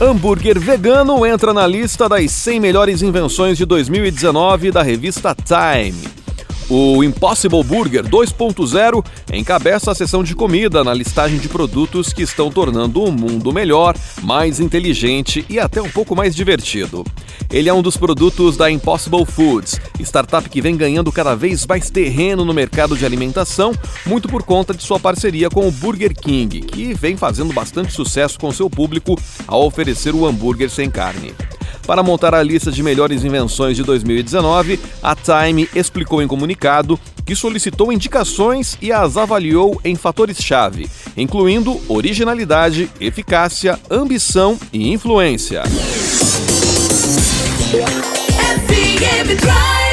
Hambúrguer vegano entra na lista das 100 melhores invenções de 2019 da revista Time. O Impossible Burger 2.0 encabeça a seção de comida na listagem de produtos que estão tornando o mundo melhor, mais inteligente e até um pouco mais divertido. Ele é um dos produtos da Impossible Foods, startup que vem ganhando cada vez mais terreno no mercado de alimentação, muito por conta de sua parceria com o Burger King, que vem fazendo bastante sucesso com seu público ao oferecer o hambúrguer sem carne. Para montar a lista de melhores invenções de 2019, a Time explicou em comunicado que solicitou indicações e as avaliou em fatores-chave, incluindo originalidade, eficácia, ambição e influência. FM Drive.